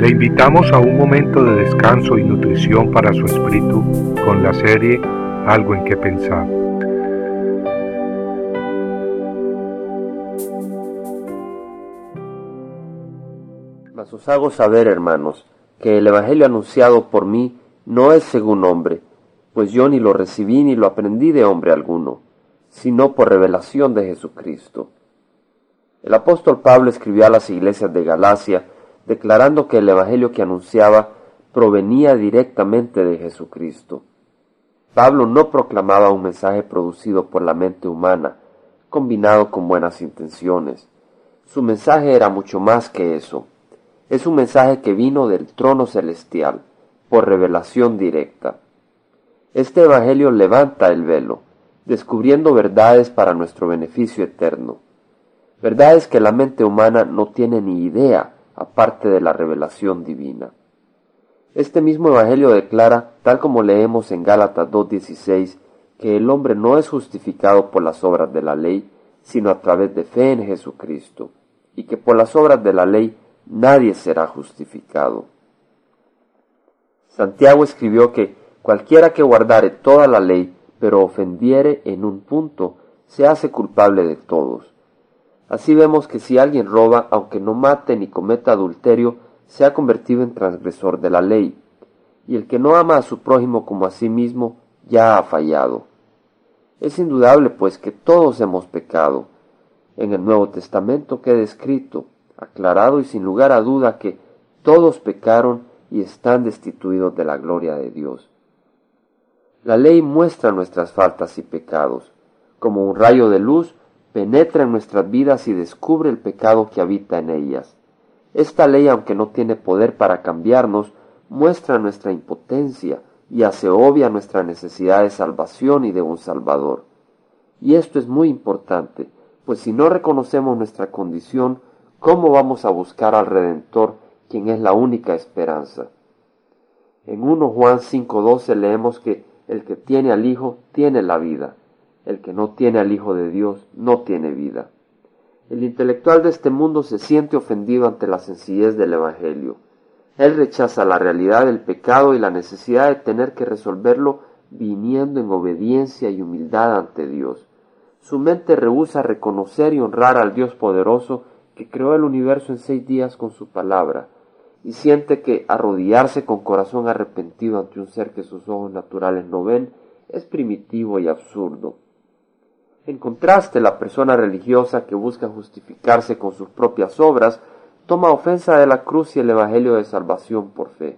Le invitamos a un momento de descanso y nutrición para su espíritu con la serie Algo en que pensar. Mas os hago saber, hermanos, que el Evangelio anunciado por mí no es según hombre, pues yo ni lo recibí ni lo aprendí de hombre alguno, sino por revelación de Jesucristo. El apóstol Pablo escribió a las iglesias de Galacia, declarando que el Evangelio que anunciaba provenía directamente de Jesucristo. Pablo no proclamaba un mensaje producido por la mente humana, combinado con buenas intenciones. Su mensaje era mucho más que eso. Es un mensaje que vino del trono celestial, por revelación directa. Este Evangelio levanta el velo, descubriendo verdades para nuestro beneficio eterno. Verdades que la mente humana no tiene ni idea aparte de la revelación divina. Este mismo Evangelio declara, tal como leemos en Gálatas 2.16, que el hombre no es justificado por las obras de la ley, sino a través de fe en Jesucristo, y que por las obras de la ley nadie será justificado. Santiago escribió que cualquiera que guardare toda la ley, pero ofendiere en un punto, se hace culpable de todos. Así vemos que si alguien roba, aunque no mate ni cometa adulterio, se ha convertido en transgresor de la ley, y el que no ama a su prójimo como a sí mismo, ya ha fallado. Es indudable, pues, que todos hemos pecado. En el Nuevo Testamento queda escrito, aclarado y sin lugar a duda que todos pecaron y están destituidos de la gloria de Dios. La ley muestra nuestras faltas y pecados. Como un rayo de luz, penetra en nuestras vidas y descubre el pecado que habita en ellas. Esta ley, aunque no tiene poder para cambiarnos, muestra nuestra impotencia y hace obvia nuestra necesidad de salvación y de un Salvador. Y esto es muy importante, pues si no reconocemos nuestra condición, ¿cómo vamos a buscar al Redentor, quien es la única esperanza? En 1 Juan 5:12 leemos que el que tiene al Hijo tiene la vida, el que no tiene al Hijo de Dios no tiene vida. El intelectual de este mundo se siente ofendido ante la sencillez del Evangelio. Él rechaza la realidad del pecado y la necesidad de tener que resolverlo viniendo en obediencia y humildad ante Dios. Su mente rehúsa reconocer y honrar al Dios poderoso que creó el universo en seis días con su palabra, y siente que arrodillarse con corazón arrepentido ante un ser que sus ojos naturales no ven es primitivo y absurdo. En contraste, la persona religiosa que busca justificarse con sus propias obras toma ofensa de la cruz y el Evangelio de salvación por fe.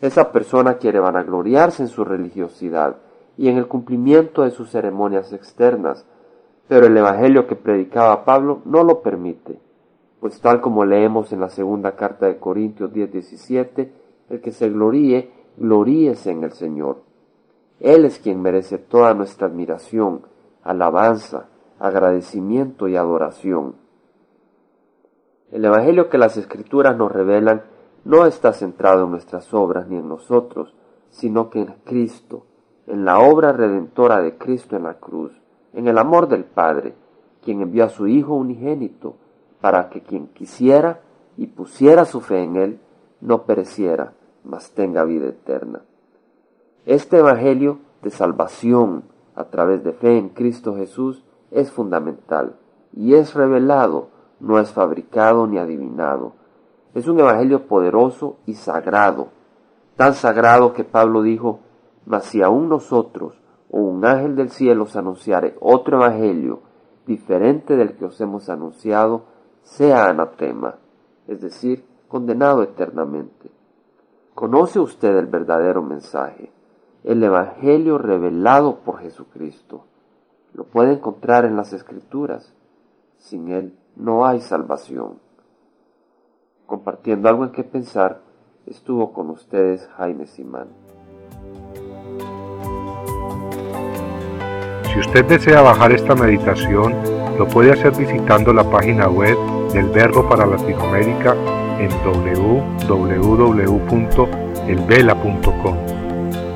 Esa persona quiere vanagloriarse en su religiosidad y en el cumplimiento de sus ceremonias externas, pero el Evangelio que predicaba Pablo no lo permite, pues tal como leemos en la segunda carta de Corintios 10:17, el que se gloríe, gloríese en el Señor. Él es quien merece toda nuestra admiración, alabanza, agradecimiento y adoración. El Evangelio que las Escrituras nos revelan no está centrado en nuestras obras ni en nosotros, sino que en Cristo, en la obra redentora de Cristo en la cruz, en el amor del Padre, quien envió a su Hijo unigénito, para que quien quisiera y pusiera su fe en Él, no pereciera, mas tenga vida eterna. Este Evangelio de salvación, a través de fe en Cristo Jesús es fundamental y es revelado, no es fabricado ni adivinado. Es un evangelio poderoso y sagrado, tan sagrado que Pablo dijo, mas si aún nosotros o un ángel del cielo os anunciare otro evangelio diferente del que os hemos anunciado, sea anatema, es decir, condenado eternamente. ¿Conoce usted el verdadero mensaje? El Evangelio revelado por Jesucristo. Lo puede encontrar en las Escrituras. Sin Él no hay salvación. Compartiendo algo en que pensar, estuvo con ustedes Jaime Simán. Si usted desea bajar esta meditación, lo puede hacer visitando la página web del Verbo para Latinoamérica en www.elvela.com